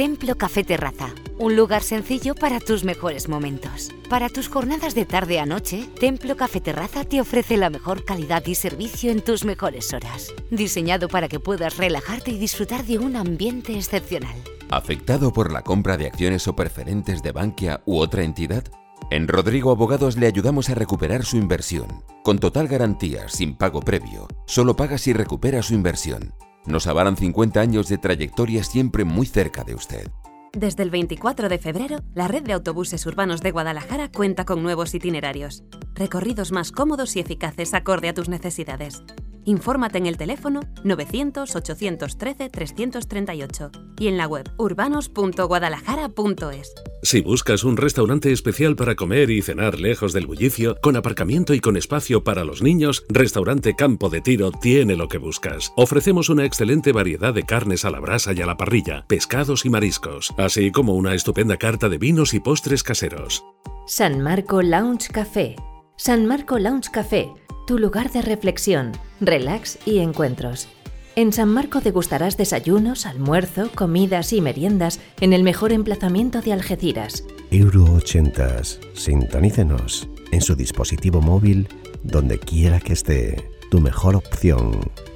Templo Café Terraza, un lugar sencillo para tus mejores momentos. Para tus jornadas de tarde a noche, Templo Café Terraza te ofrece la mejor calidad y servicio en tus mejores horas. Diseñado para que puedas relajarte y disfrutar de un ambiente excepcional. ¿Afectado por la compra de acciones o preferentes de Bankia u otra entidad? En Rodrigo Abogados le ayudamos a recuperar su inversión. Con total garantía, sin pago previo. Solo paga si recupera su inversión. Nos avalan 50 años de trayectoria siempre muy cerca de usted. Desde el 24 de febrero, la red de autobuses urbanos de Guadalajara cuenta con nuevos itinerarios. Recorridos más cómodos y eficaces acorde a tus necesidades. Infórmate en el teléfono 900-813-338 y en la web urbanos.guadalajara.es. Si buscas un restaurante especial para comer y cenar lejos del bullicio, con aparcamiento y con espacio para los niños, Restaurante Campo de Tiro tiene lo que buscas. Ofrecemos una excelente variedad de carnes a la brasa y a la parrilla, pescados y mariscos, así como una estupenda carta de vinos y postres caseros. San Marco Lounge Café. San Marco Lounge Café, tu lugar de reflexión, relax y encuentros. En San Marco degustarás desayunos, almuerzo, comidas y meriendas en el mejor emplazamiento de Algeciras. Euro 80. Sintonícenos en su dispositivo móvil donde quiera que esté. Tu mejor opción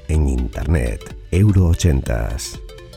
en Internet. Euro 80.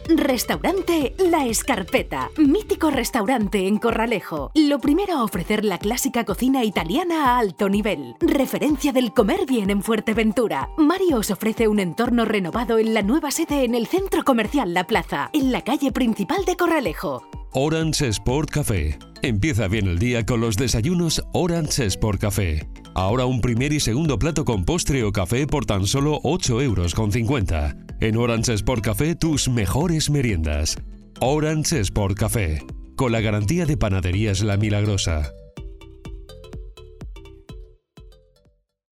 Restaurante La Escarpeta, mítico restaurante en Corralejo. Lo primero a ofrecer la clásica cocina italiana a alto nivel. Referencia del comer bien en Fuerteventura. Mario os ofrece un entorno renovado en la nueva sede en el Centro Comercial La Plaza, en la calle principal de Corralejo. Orange Sport Café. Empieza bien el día con los desayunos Orange Sport Café. Ahora un primer y segundo plato con postre o café por tan solo 8 euros con 50. En Orange Sport Café tus mejores meriendas. Orange Sport Café. Con la garantía de Panaderías La Milagrosa.